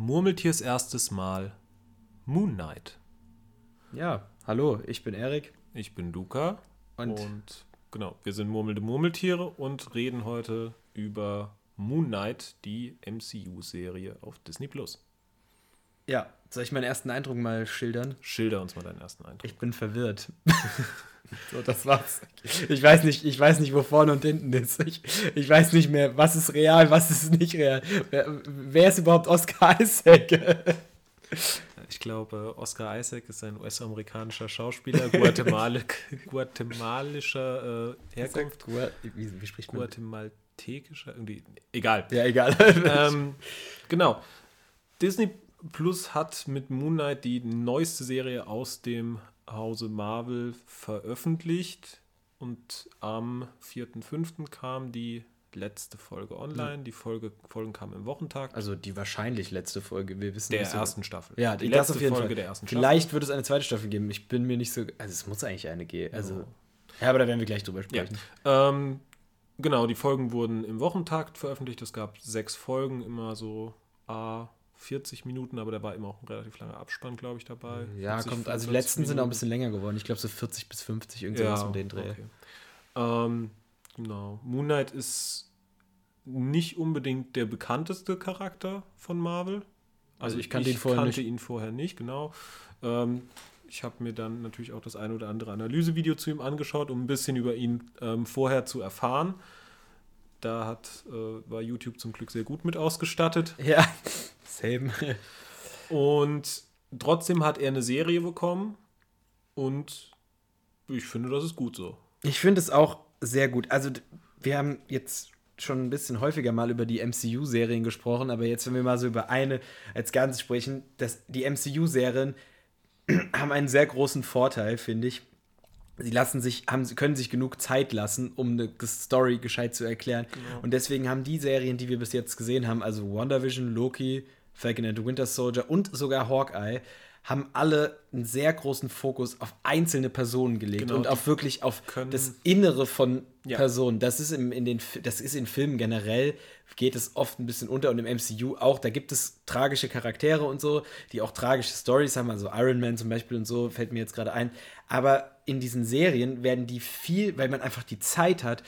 Murmeltiers erstes Mal Moon Knight. Ja, hallo, ich bin Erik. Ich bin Luca. Und- und genau, wir sind murmelnde Murmeltiere und reden heute über Moon Knight, die MCU-Serie auf Disney Plus. Ja, soll ich meinen ersten Eindruck mal schildern? Schilder uns mal deinen ersten Eindruck. Ich bin verwirrt. so, das war's. Ich weiß nicht, ich weiß nicht, wo vorne und hinten ist. Ich, ich weiß nicht mehr, was ist real, was ist nicht real. Wer, wer ist überhaupt Oscar Isaac? Ich glaube, Oscar Isaac ist ein US-amerikanischer Schauspieler, Guatemala guatemalischer äh, Herkunft. Wie, wie spricht man? Guatemaltekischer, irgendwie, egal. Ja, egal. ähm, genau. Disney Plus hat mit Moon Knight die neueste Serie aus dem Hause Marvel veröffentlicht. Und am 4.5. kam die letzte Folge online. Die Folge, Folgen kamen im Wochentag also die wahrscheinlich letzte Folge. Wir wissen der nicht so- ersten Staffel. Ja, die das letzte Folge Fall. der ersten Staffel. Vielleicht wird es eine zweite Staffel geben. Ich bin mir nicht so. Also es muss eigentlich eine geben. Also. Ja, aber da werden wir gleich drüber Ja. sprechen. Ähm, genau, die Folgen wurden im Wochentakt veröffentlicht. Es gab sechs Folgen, immer so a 40 Minuten, aber da war immer auch ein relativ langer Abspann, glaube ich, dabei. Ja, 40, kommt. Also die 45 letzten sind auch ein Minuten. bisschen länger geworden. Ich glaube so 40 bis 50 irgendwas um den Dreh. okay. Ähm, genau. Moon Knight ist nicht unbedingt der bekannteste Charakter von Marvel. Also ich kannte ihn vorher kannte nicht. ihn vorher nicht, genau. Ähm, ich habe mir dann natürlich auch das ein oder andere Analysevideo zu ihm angeschaut, um ein bisschen über ihn ähm, vorher zu erfahren. Da hat, äh, war YouTube zum Glück sehr gut mit ausgestattet. Ja, same. Und trotzdem hat er eine Serie bekommen. Und ich finde, das ist gut so. Ich finde es auch sehr gut. Also, wir haben jetzt schon ein bisschen häufiger mal über die MCU-Serien gesprochen, aber jetzt, wenn wir mal so über eine als Ganzes sprechen, dass die MCU-Serien haben einen sehr großen Vorteil, finde ich. Sie lassen sich, haben, können sich genug Zeit lassen, um eine Story gescheit zu erklären. Und deswegen haben die Serien, die wir bis jetzt gesehen haben, also WandaVision, Loki, Falcon and the Winter Soldier und sogar Hawkeye, haben alle einen sehr großen Fokus auf einzelne Personen gelegt Genau, und auf wirklich auf das Innere von Ja. Personen. Das ist, im, in den, das ist in Filmen generell, geht es oft ein bisschen unter und im MCU auch. Da gibt es tragische Charaktere und so, die auch tragische Stories haben, also Iron Man zum Beispiel und so, fällt mir jetzt gerade ein. Aber in diesen Serien werden die viel, weil man einfach die Zeit hat,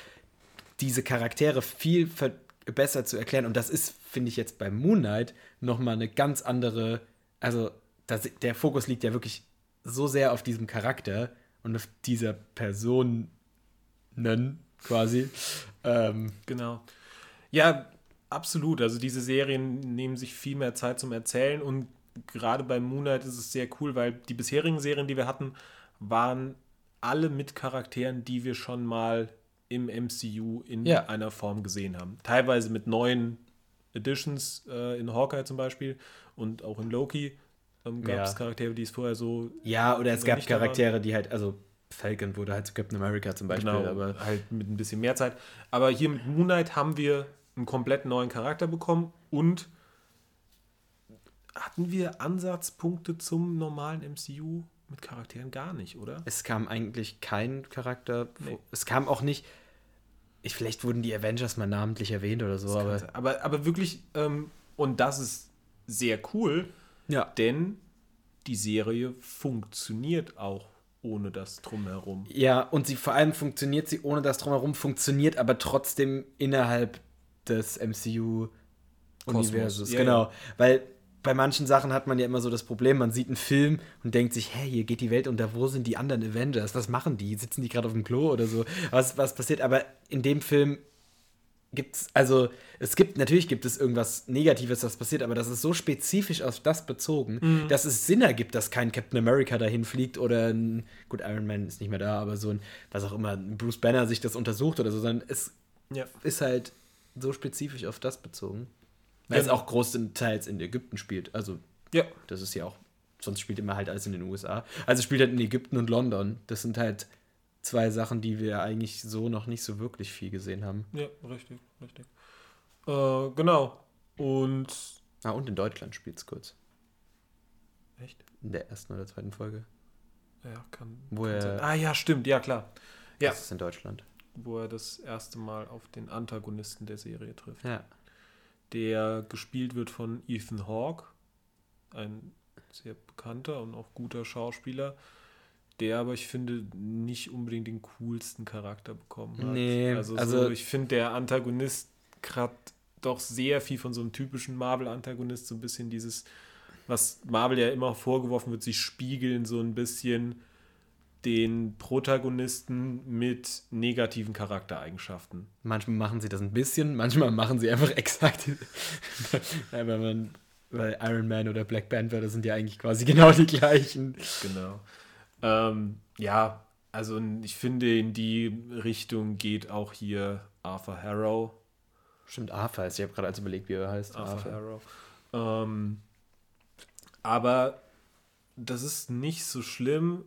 diese Charaktere viel ver besser zu erklären. Und das ist, finde ich, jetzt bei Moon Knight nochmal eine ganz andere, also das, der Fokus liegt ja wirklich so sehr auf diesem Charakter und auf dieser Personen quasi. Ähm, Genau. Ja, absolut. Also diese Serien nehmen sich viel mehr Zeit zum Erzählen und gerade bei Moonlight ist es sehr cool, weil die bisherigen Serien, die wir hatten, waren alle mit Charakteren, die wir schon mal im MCU in Ja. einer Form gesehen haben. Teilweise mit neuen Editions, äh, in Hawkeye zum Beispiel und auch in Loki ähm, gab es Ja. Charaktere, die es vorher so ja, oder es gab. Charaktere, die halt, also Falcon wurde halt zu Captain America zum Beispiel, Genau, aber halt mit ein bisschen mehr Zeit. Aber hier mit Moon Knight haben wir einen komplett neuen Charakter bekommen und hatten wir Ansatzpunkte zum normalen MCU mit Charakteren gar nicht, oder? es kam eigentlich kein Charakter. Nee. Es kam auch nicht. Ich, vielleicht wurden die Avengers mal namentlich erwähnt oder so, aber. aber, aber wirklich, ähm, und das ist sehr cool, Ja. denn die Serie funktioniert auch ohne das Drumherum. Ja, und sie vor allem funktioniert sie ohne das drumherum, funktioniert aber trotzdem innerhalb des MCU-Universus. Ja, genau. Weil bei manchen Sachen hat man ja immer so das Problem, man sieht einen Film und denkt sich, hey, hier geht die Welt unter, wo sind die anderen Avengers? Was machen die? Sitzen die gerade auf dem Klo oder so? Was, was passiert? Aber in dem Film gibt es, also es gibt, natürlich gibt es irgendwas Negatives, das passiert, aber das ist so spezifisch auf das bezogen, dass es Sinn ergibt, dass kein Captain America dahin fliegt oder ein, gut, Iron Man ist nicht mehr da, aber so ein, was auch immer, ein Bruce Banner sich das untersucht oder so, sondern es Ja. ist halt so spezifisch auf das bezogen. Weil es auch großteils in Ägypten spielt. Also, Ja, das ist ja auch, sonst spielt immer halt alles in den USA. Also spielt halt in Ägypten und London. Das sind halt zwei Sachen, die wir eigentlich so noch nicht so wirklich viel gesehen haben. ja, richtig, richtig. Äh, genau. Und Ah, und in Deutschland spielt es kurz. echt? In der ersten oder zweiten Folge. Ja, kann. Wo kann er- sein. ah, ja, stimmt, ja, klar. Ja. Das ist in Deutschland. Wo er das erste Mal auf den Antagonisten der Serie trifft. Ja. Der gespielt wird von Ethan Hawke. ein sehr bekannter und auch guter Schauspieler, der aber, ich finde, nicht unbedingt den coolsten Charakter bekommen hat. Nee, also, also- so, ich finde, der Antagonist hat doch sehr viel von so einem typischen Marvel-Antagonist, so ein bisschen dieses, was Marvel ja immer vorgeworfen wird, sie spiegeln so ein bisschen den Protagonisten mit negativen Charaktereigenschaften. Manchmal machen sie das ein bisschen, manchmal machen sie einfach exakt. weil, man, weil Iron Man oder Black Panther, das sind ja eigentlich quasi genau die gleichen. Genau. Ähm, ja, also ich finde, in die Richtung geht auch hier Arthur Harrow. Stimmt, Arthur ist. Ich habe gerade als überlegt, wie er heißt. Arthur Harrow. Ähm, aber das ist nicht so schlimm,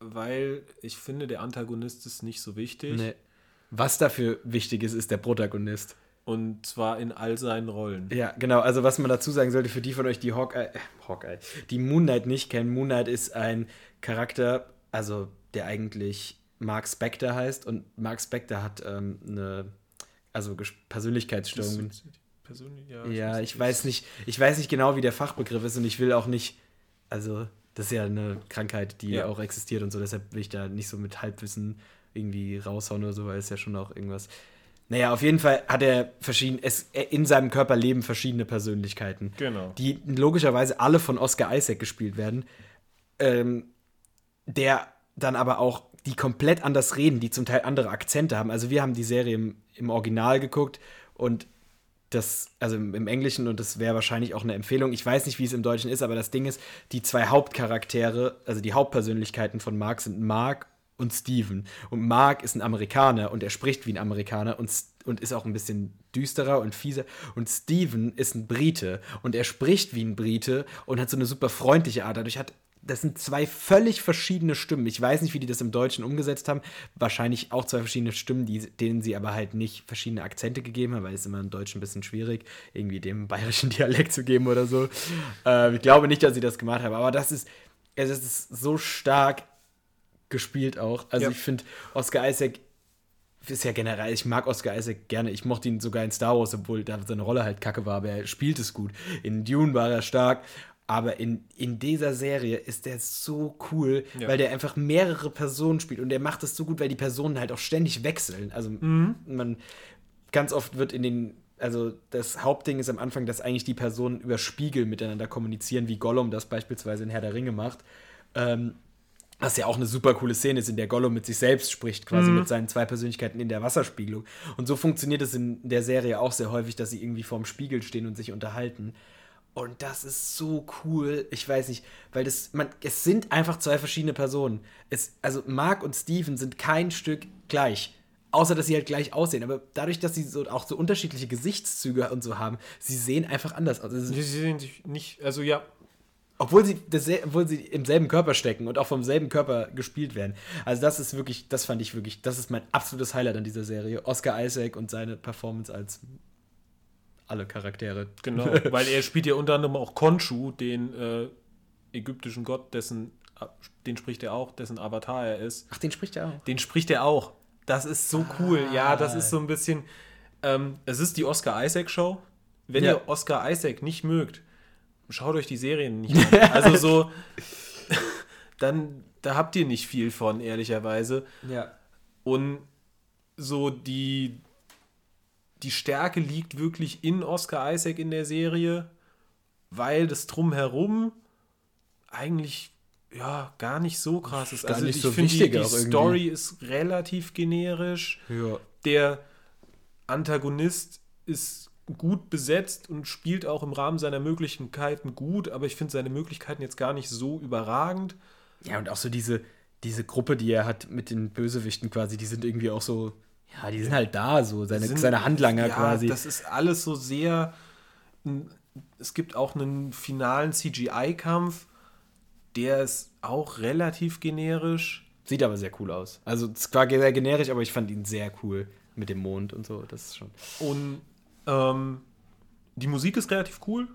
weil ich finde, der Antagonist ist nicht so wichtig. Nee. Was dafür wichtig ist, ist der Protagonist. Und zwar in all seinen Rollen. Ja, genau. Also was man dazu sagen sollte, für die von euch, die Hawkeye, äh, Hawkeye, die Moon Knight nicht kennen, Moon Knight ist ein Charakter, also der eigentlich Mark Spector heißt und Mark Spector hat ähm, eine, also Persönlichkeitsstörungen. Persönlich, ja. Ja, ich weiß nicht, ich weiß nicht genau, wie der Fachbegriff ist und ich will auch nicht, also das ist ja eine Krankheit, die Ja. auch existiert und so, deshalb will ich da nicht so mit Halbwissen irgendwie raushauen oder so, weil es ja schon auch irgendwas. Naja, auf jeden Fall hat er verschiedene, es, er- in seinem Körper leben verschiedene Persönlichkeiten, Genau. die logischerweise alle von Oscar Isaac gespielt werden, ähm, der dann aber auch die komplett anders reden, die zum Teil andere Akzente haben. Also wir haben die Serie im, im Original geguckt und das, also im, Englischen, und das wäre wahrscheinlich auch eine Empfehlung. Ich weiß nicht, wie es im Deutschen ist, aber das Ding ist, die zwei Hauptcharaktere, also die Hauptpersönlichkeiten von Mark sind Mark und Steven. Und Mark ist ein Amerikaner und er spricht wie ein Amerikaner und, und ist auch ein bisschen düsterer und fieser. Und Steven ist ein Brite und er spricht wie ein Brite und hat so eine super freundliche Art. Dadurch hat das sind zwei völlig verschiedene Stimmen. Ich weiß nicht, wie die das im Deutschen umgesetzt haben. Wahrscheinlich auch zwei verschiedene Stimmen, die, denen sie aber halt nicht verschiedene Akzente gegeben haben, weil es immer im Deutschen ein bisschen schwierig, irgendwie dem bayerischen Dialekt zu geben oder so. Äh, ich glaube nicht, dass sie das gemacht haben, aber das ist, es ist so stark gespielt auch. Also Ja. ich finde, Oscar Isaac ist ja generell, ich mag Oscar Isaac gerne. Ich mochte ihn sogar in Star Wars, obwohl da seine Rolle halt kacke war, aber er spielt es gut. In Dune war er stark. Aber in, in dieser Serie ist der so cool, Ja. weil der einfach mehrere Personen spielt und der macht das so gut, weil die Personen halt auch ständig wechseln. Also man ganz oft wird in den, also das Hauptding ist am Anfang, dass eigentlich die Personen über Spiegel miteinander kommunizieren, wie Gollum das beispielsweise in Herr der Ringe macht. Ähm, was ja auch eine super coole Szene ist, in der Gollum mit sich selbst spricht, quasi mit seinen zwei Persönlichkeiten in der Wasserspiegelung. Und so funktioniert es in der Serie auch sehr häufig, dass sie irgendwie vorm Spiegel stehen und sich unterhalten. Und das ist so cool. Ich weiß nicht, weil das, man, es sind einfach zwei verschiedene Personen. Es, also Mark und Steven sind kein Stück gleich. Außer, dass sie halt gleich aussehen. Aber dadurch, dass sie so, auch so unterschiedliche Gesichtszüge und so haben, sie sehen einfach anders aus. Also, Sie sehen sich nicht, also ja, obwohl sie, das, obwohl sie im selben Körper stecken und auch vom selben Körper gespielt werden. Also das ist wirklich, das fand ich wirklich, das ist mein absolutes Highlight an dieser Serie. Oscar Isaac und seine Performance als alle Charaktere. Genau, weil er spielt ja unter anderem auch Khonshu, den äh, ägyptischen Gott, dessen, den spricht er auch, dessen Avatar er ist. Ach, den spricht er auch. Den spricht er auch. Das ist so cool. Ja, das ist so ein bisschen. Ähm, es ist die Oscar Isaac Show. Wenn Ja. ihr Oscar Isaac nicht mögt, schaut euch die Serien nicht an. Also so, dann da habt ihr nicht viel von, ehrlicherweise. Ja. Und so die, die Stärke liegt wirklich in Oscar Isaac in der Serie, weil das Drumherum eigentlich ja gar nicht so krass ist. Gar also ich so finde, die, die. Story ist relativ generisch. Ja. Der Antagonist ist gut besetzt und spielt auch im Rahmen seiner Möglichkeiten gut, aber ich finde seine Möglichkeiten jetzt gar nicht so überragend. Ja, und auch so diese, diese Gruppe, die er hat mit den Bösewichten quasi, die sind irgendwie auch so, ja, die sind halt da, so, seine, sind- seine Handlanger ja, quasi. Das ist alles so sehr. Es gibt auch einen finalen CGI-Kampf, der ist auch relativ generisch. Sieht aber sehr cool aus. Also, es war sehr generisch, aber ich fand ihn sehr cool mit dem Mond und so. Das ist schon. Und ähm, die Musik ist relativ cool.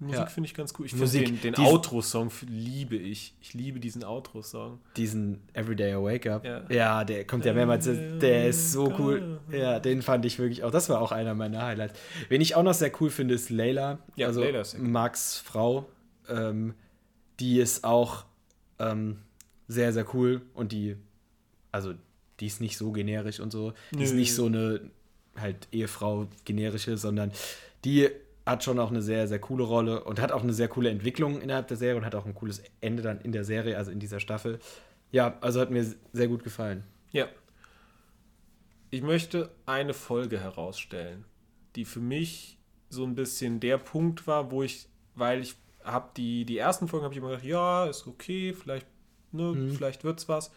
Musik Ja. finde ich ganz cool. Ich Musik, finde den, den Outro-Song liebe ich. Ich liebe diesen Outro-Song. Diesen Everyday I Wake Up. Ja. Ja, der kommt ja mehrmals. Der ist so cool. Ja, den fand ich wirklich auch. Das war auch einer meiner Highlights. Wen ich auch noch sehr cool finde, ist Layla. Ja, also Layla ist. Marks Frau. ähm, die ist auch ähm, sehr, sehr cool und die, also die ist nicht so generisch und so. Die ist Nö. nicht so eine halt Ehefrau generische, sondern die hat schon auch eine sehr, sehr coole Rolle und hat auch eine sehr coole Entwicklung innerhalb der Serie und hat auch ein cooles Ende dann in der Serie, also in dieser Staffel. Ja, also hat mir sehr gut gefallen. Ja. Ich möchte eine Folge herausstellen, die für mich so ein bisschen der Punkt war, wo ich, weil ich habe die, die ersten Folgen habe ich immer gedacht, ja, ist okay, vielleicht, ne, vielleicht wird's was.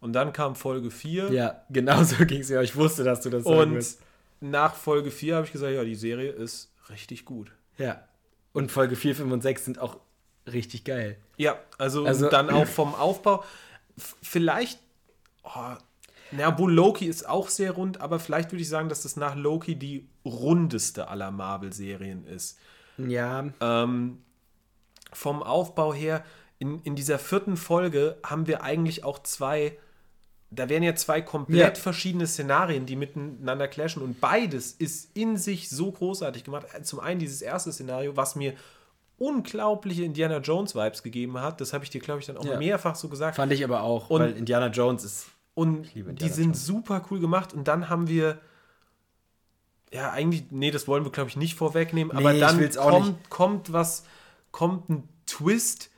Und dann kam Folge 4 Ja, genau so ging es mir. Ich wusste, dass du das sagen und wirst. nach Folge 4 habe ich gesagt, ja, die Serie ist richtig gut. Ja. Und Folge 4, 5 und 6 sind auch richtig geil. Ja, also, Also- dann auch vom Aufbau. Vielleicht, oh, na, obwohl Loki ist auch sehr rund, aber vielleicht würde ich sagen, dass das nach Loki die rundeste aller Marvel-Serien ist. Ja, Ähm, vom Aufbau her, in, in dieser vierten Folge haben wir eigentlich auch zwei, da wären ja zwei komplett Ja. verschiedene Szenarien, die miteinander clashen und beides ist in sich so großartig gemacht. Zum einen dieses erste Szenario, was mir unglaubliche Indiana Jones Vibes gegeben hat, das habe ich dir, glaube ich, dann auch Ja. mehrfach so gesagt. fand ich aber auch, Und- weil Indiana Jones ist. Und die sind Jones. super cool gemacht. Und dann haben wir, ja, eigentlich, nee, das wollen wir, glaube ich, nicht vorwegnehmen, aber Nee, ich dann kommt, kommt was, kommt ein Twist,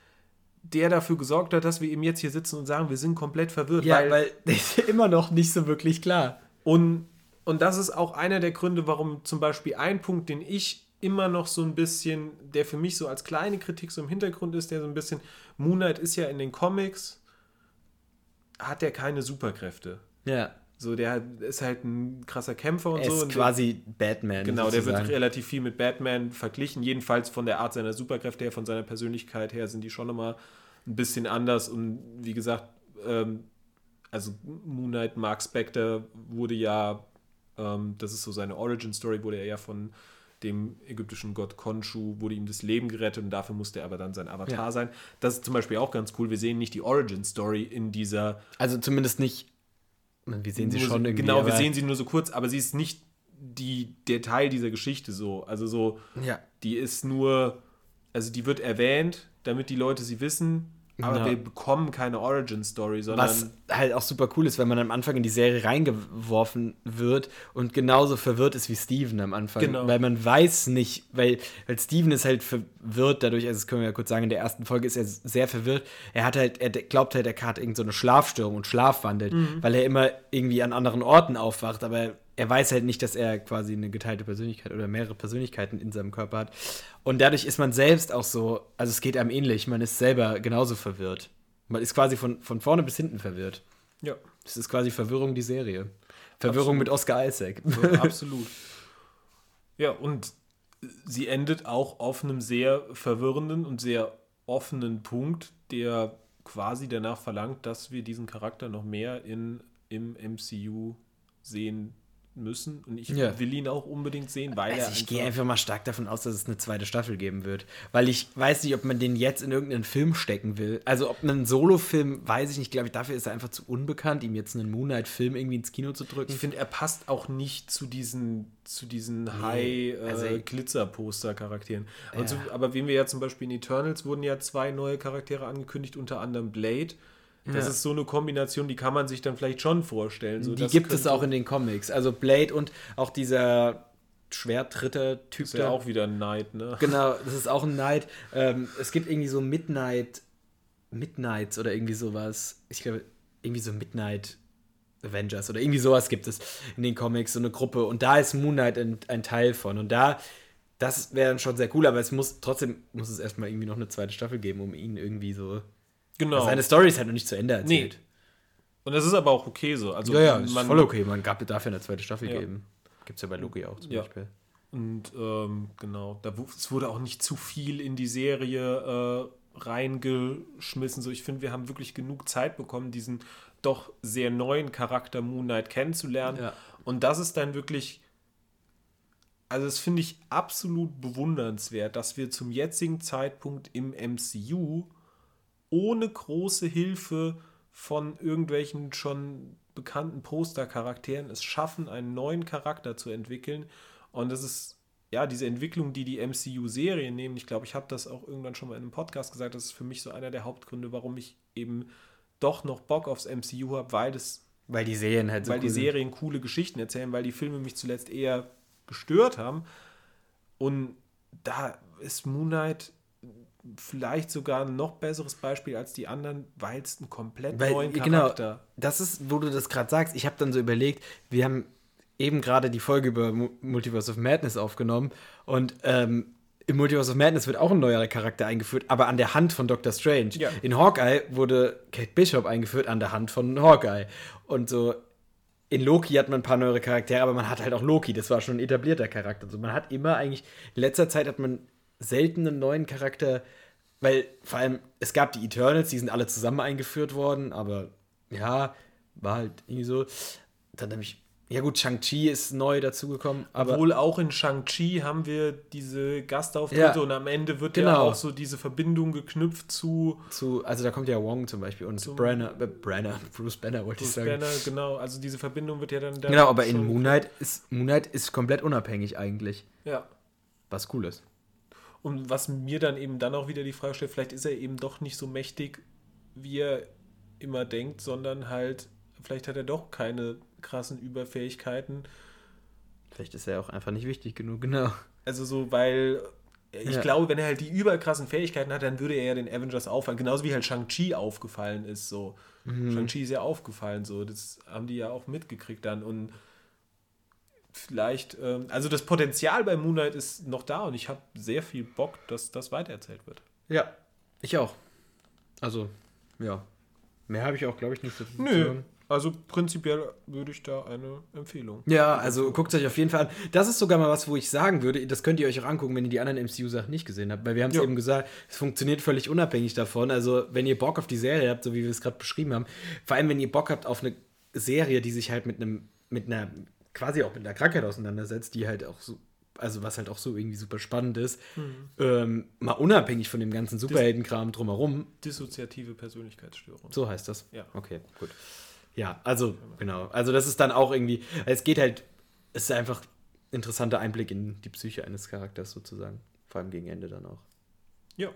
der dafür gesorgt hat, dass wir eben jetzt hier sitzen und sagen, wir sind komplett verwirrt. Ja, weil, weil ist immer noch nicht so wirklich klar. und, und das ist auch einer der Gründe, warum zum Beispiel ein Punkt, den ich immer noch so ein bisschen, der für mich so als kleine Kritik so im Hintergrund ist, der so ein bisschen, Moon Knight ist ja in den Comics, hat er keine Superkräfte. Ja. So, der ist halt ein krasser Kämpfer und Er so. ist quasi Batman. genau, der wird sozusagen. relativ viel mit Batman verglichen. Jedenfalls von der Art seiner Superkräfte her, von seiner Persönlichkeit her sind die schon immer ein bisschen anders. Und wie gesagt, ähm, also Moon Knight, Mark Spector wurde ja, ähm, das ist so seine Origin-Story, wurde er ja von dem ägyptischen Gott Khonshu, wurde ihm das Leben gerettet und dafür musste er aber dann sein Avatar Ja. sein. Das ist zum Beispiel auch ganz cool. Wir sehen nicht die Origin-Story in dieser Also zumindest nicht. Wir sehen sie schon irgendwie. Genau, wir sehen sie nur so kurz, aber sie ist nicht die, der Teil dieser Geschichte so. Also so, Ja. die ist nur, also die wird erwähnt, damit die Leute sie wissen, aber Ja. wir bekommen keine Origin-Story, sondern Was halt auch super cool ist, wenn man am Anfang in die Serie reingeworfen wird und genauso verwirrt ist wie Steven am Anfang. Genau. Weil man weiß nicht, weil, weil Steven ist halt verwirrt dadurch, also das können wir ja kurz sagen, in der ersten Folge ist er sehr verwirrt. Er hat halt, er glaubt halt, er hat irgend so eine Schlafstörung und schlafwandelt, Mhm. weil er immer irgendwie an anderen Orten aufwacht, aber er weiß halt nicht, dass er quasi eine geteilte Persönlichkeit oder mehrere Persönlichkeiten in seinem Körper hat. Und dadurch ist man selbst auch so, also es geht einem ähnlich, man ist selber genauso verwirrt. Man ist quasi von, von vorne bis hinten verwirrt. ja, Das ist quasi Verwirrung die Serie. Verwirrung mit Oscar Isaac. so, absolut. Ja, und sie endet auch auf einem sehr verwirrenden und sehr offenen Punkt, der quasi danach verlangt, dass wir diesen Charakter noch mehr in, im MCU sehen müssen. Und ich Ja. will ihn auch unbedingt sehen, weil Also er ich gehe einfach mal stark davon aus, dass es eine zweite Staffel geben wird. Weil ich weiß nicht, ob man den jetzt in irgendeinen Film stecken will. Also ob einen Solo-Film, weiß ich nicht, glaube ich, dafür ist er einfach zu unbekannt, ihm jetzt einen Moonlight-Film irgendwie ins Kino zu drücken. Ich finde, er passt auch nicht zu diesen, zu diesen also- High-Glitzer-Poster-Charakteren. Aber, Ja. zu- aber wen wir ja zum Beispiel in Eternals wurden ja zwei neue Charaktere angekündigt, unter anderem Blade. Das Ja. ist so eine Kombination, die kann man sich dann vielleicht schon vorstellen. So, die das gibt es auch in den Comics. Also Blade und auch dieser Schwertritter-Typ Ist ja auch wieder ein Knight, ne? Genau, das ist auch ein Knight. Ähm, es gibt irgendwie so Midnight, Midnights oder irgendwie sowas. Ich glaube, irgendwie so Midnight Avengers oder irgendwie sowas gibt es in den Comics, so eine Gruppe. Und da ist Moon Knight ein, ein Teil von. Und da, das wäre dann schon sehr cool, aber es muss trotzdem, muss es erstmal irgendwie noch eine zweite Staffel geben, um ihn irgendwie so. Genau. Seine Story ist halt noch nicht zu Ende erzählt. Nee. Und das ist aber auch okay so. Also Ja, ja, ist man, voll okay. Man gab, darf ja eine zweite Staffel Ja. geben. Gibt es ja bei Loki auch zum Ja. Beispiel. Und ähm, genau, da, es wurde auch nicht zu viel in die Serie äh, reingeschmissen. So, ich finde, wir haben wirklich genug Zeit bekommen, diesen doch sehr neuen Charakter Moon Knight kennenzulernen. Ja. Und das ist dann wirklich, also das finde ich absolut bewundernswert, dass wir zum jetzigen Zeitpunkt im MCU ohne große Hilfe von irgendwelchen schon bekannten Postercharakteren es schaffen, einen neuen Charakter zu entwickeln. Und das ist, ja, diese Entwicklung, die die MCU-Serien nehmen, ich glaube, ich habe das auch irgendwann schon mal in einem Podcast gesagt, das ist für mich so einer der Hauptgründe, warum ich eben doch noch Bock aufs MCU habe, weil das weil die Serien halt so Weil cool die Serien sind. coole Geschichten erzählen, weil die Filme mich zuletzt eher gestört haben. Und da ist Moon Knight vielleicht sogar ein noch besseres Beispiel als die anderen, weil es einen komplett weil, neuen genau, Charakter. Genau, das ist, wo du das gerade sagst. Ich habe dann so überlegt, wir haben eben gerade die Folge über Multiverse of Madness aufgenommen und ähm, im Multiverse of Madness wird auch ein neuer Charakter eingeführt, aber an der Hand von Doctor Strange. Ja. In Hawkeye wurde Kate Bishop eingeführt an der Hand von Hawkeye. Und so in Loki hat man ein paar neue Charaktere, aber man hat halt auch Loki, das war schon ein etablierter Charakter. Also man hat immer eigentlich, in letzter Zeit hat man selten einen neuen Charakter, weil vor allem, es gab die Eternals, die sind alle zusammen eingeführt worden, aber ja, war halt irgendwie so. Dann habe ich ja gut, Shang-Chi ist neu dazugekommen. Obwohl auch in Shang-Chi haben wir diese Gastauftritte ja, und am Ende wird genau. ja auch so diese Verbindung geknüpft zu... zu also da kommt ja Wong zum Beispiel und zum, Brenner, äh, Brenner, Bruce Banner wollte ich sagen. Banner, genau, also diese Verbindung wird ja dann... Da genau, aber in Moon Knight, ist, Moon Knight ist komplett unabhängig eigentlich. Ja. Was cool ist. Und was mir dann eben dann auch wieder die Frage stellt, vielleicht ist er eben doch nicht so mächtig, wie er immer denkt, sondern halt, vielleicht hat er doch keine krassen Überfähigkeiten. Vielleicht ist er auch einfach nicht wichtig genug, genau. Also so, weil ich ja. glaube, wenn er halt die überkrassen Fähigkeiten hat, dann würde er ja den Avengers auffallen. Genauso wie halt Shang-Chi aufgefallen ist. So. Mhm. Shang-Chi ist ja aufgefallen, so. Das haben die ja auch mitgekriegt dann. Und vielleicht, ähm, also das Potenzial bei Moonlight ist noch da und ich habe sehr viel Bock, dass das weitererzählt wird. Ja, ich auch. Also, ja. Mehr habe ich auch, glaube ich, nicht zu Nö. Also prinzipiell würde ich da eine Empfehlung. Ja, also guckt es euch auf jeden Fall an. Das ist sogar mal was, wo ich sagen würde, das könnt ihr euch auch angucken, wenn ihr die anderen MCU-Sachen nicht gesehen habt. Weil wir haben es eben gesagt, es funktioniert völlig unabhängig davon. Also wenn ihr Bock auf die Serie habt, so wie wir es gerade beschrieben haben, vor allem wenn ihr Bock habt auf eine Serie, die sich halt mit einem, mit einer, quasi auch mit einer Krankheit auseinandersetzt, die halt auch so also was halt auch so irgendwie super spannend ist, mhm. ähm, mal unabhängig von dem ganzen Superheldenkram drumherum. Dissoziative Persönlichkeitsstörung. So heißt das? Ja. Okay, gut. Ja, also, genau. Also, das ist dann auch irgendwie, es geht halt, es ist einfach ein interessanter Einblick in die Psyche eines Charakters sozusagen. Vor allem gegen Ende dann auch. Ja.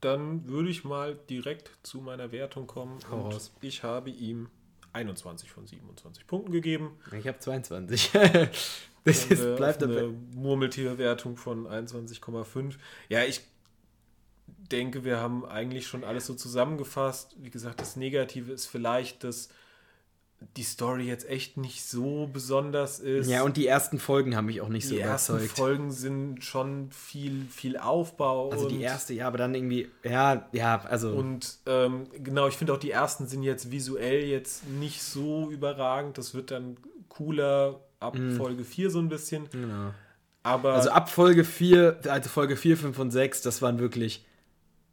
Dann würde ich mal direkt zu meiner Wertung kommen. Und ich habe ihm 21 von 27 Punkten gegeben. Ich habe 22. das ist, bleibt eine Murmeltierwertung von 21,5. Ja, ich denke, wir haben eigentlich schon alles so zusammengefasst. Wie gesagt, das Negative ist vielleicht, dass die Story jetzt echt nicht so besonders ist. Ja, und die ersten Folgen haben mich auch nicht die so überzeugt. Die ersten Folgen sind schon viel, viel Aufbau. Also die erste, ja, aber dann irgendwie, ja, ja, also. Und ähm, genau, ich finde auch die ersten sind jetzt visuell jetzt nicht so überragend. Das wird dann cooler ab mm. Folge 4 so ein bisschen. Genau. Aber also ab Folge 4, also Folge 4, 5 und 6, das waren wirklich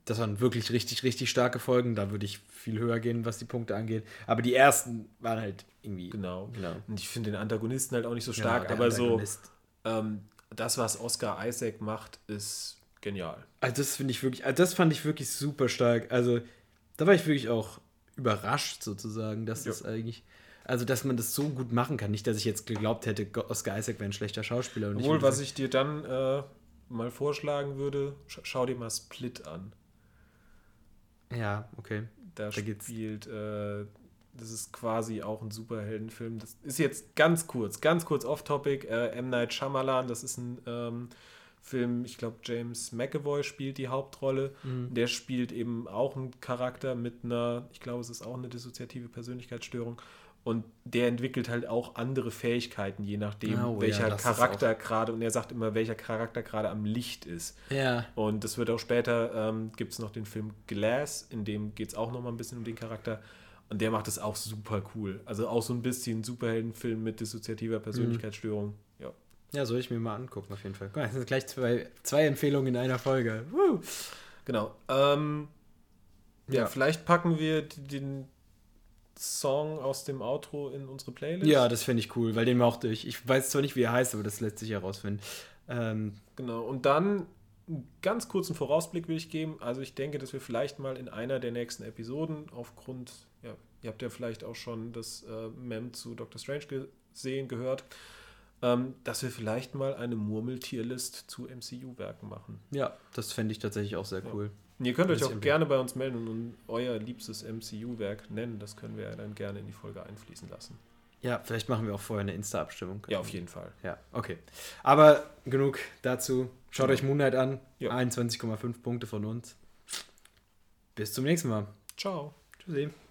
das waren wirklich richtig, richtig starke Folgen. Da würde ich viel höher gehen, was die Punkte angeht. Aber die ersten waren halt irgendwie. Genau. genau. Und ich finde den Antagonisten halt auch nicht so stark, ja, aber so ähm, das, was Oscar Isaac macht, ist genial. Also das finde ich wirklich, also das fand ich wirklich super stark. Also da war ich wirklich auch überrascht sozusagen, dass ja. das eigentlich. Also, dass man das so gut machen kann. Nicht, dass ich jetzt geglaubt hätte, Oscar Isaac wäre ein schlechter Schauspieler. Obwohl, was ich dir dann äh, mal vorschlagen würde, schau dir mal Split an. Ja, okay. Da, da spielt, äh, das ist quasi auch ein Superheldenfilm. Das ist jetzt ganz kurz, ganz kurz off-topic. Äh, M. Night Shyamalan, das ist ein ähm, Film, ich glaube, James McAvoy spielt die Hauptrolle. Mhm. Der spielt eben auch einen Charakter mit einer, ich glaube, es ist auch eine dissoziative Persönlichkeitsstörung. Und der entwickelt halt auch andere Fähigkeiten, je nachdem, oh, welcher ja, Charakter gerade, und er sagt immer, welcher Charakter gerade am Licht ist. Ja. Und das wird auch später, ähm, gibt es noch den Film Glass, in dem geht es auch noch mal ein bisschen um den Charakter. Und der macht das auch super cool. Also auch so ein bisschen Superheldenfilm mit dissoziativer Persönlichkeitsstörung. Mhm. Ja. Ja, soll ich mir mal angucken, auf jeden Fall. Guck mal, das sind gleich zwei, zwei Empfehlungen in einer Folge. Woo. Genau. Ähm, ja, ja, vielleicht packen wir den Song aus dem Outro in unsere Playlist. Ja, das finde ich cool, weil den mochte ich. Ich weiß zwar nicht, wie er heißt, aber das lässt sich herausfinden. Ähm, genau, und dann einen ganz kurzen Vorausblick will ich geben. Also ich denke, dass wir vielleicht mal in einer der nächsten Episoden aufgrund, ja, ihr habt ja vielleicht auch schon das äh, Mem zu Doctor Strange gesehen, gehört. ähm, dass wir vielleicht mal eine Murmeltierlist zu MCU-Werken machen. Ja, das fände ich tatsächlich auch sehr cool. Und ihr könnt euch auch gerne bei uns melden und euer liebstes MCU-Werk nennen. Das können wir dann gerne in die Folge einfließen lassen. Ja, vielleicht machen wir auch vorher eine Insta-Abstimmung. Ja, auf jeden Fall. Ja, okay. Aber genug dazu. Schaut Ja. euch Moonlight an. Ja. 21,5 Punkte von uns. Bis zum nächsten Mal. Ciao. Tschüssi.